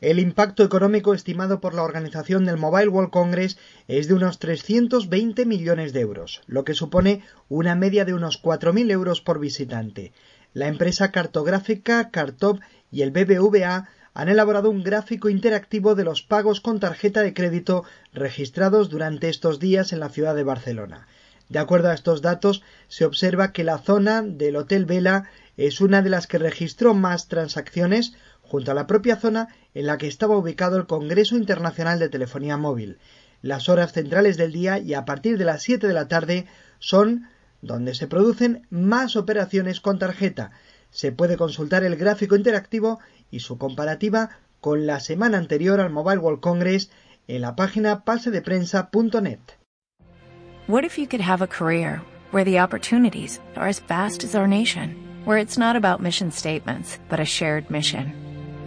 El impacto económico estimado por la organización del Mobile World Congress es de unos 320 millones de euros, lo que supone una media de unos 4.000 euros por visitante. La empresa cartográfica Cartop y el BBVA han elaborado un gráfico interactivo de los pagos con tarjeta de crédito registrados durante estos días en la ciudad de Barcelona. De acuerdo a estos datos, se observa que la zona del Hotel Vela es una de las que registró más transacciones junto a la propia zona en la que estaba ubicado el Congreso Internacional de Telefonía Móvil. Las horas centrales del día y a partir de las 7 de la tarde son donde se producen más operaciones con tarjeta. Se puede consultar el gráfico interactivo y su comparativa con la semana anterior al Mobile World Congress en la página pasedeprensa.net. What?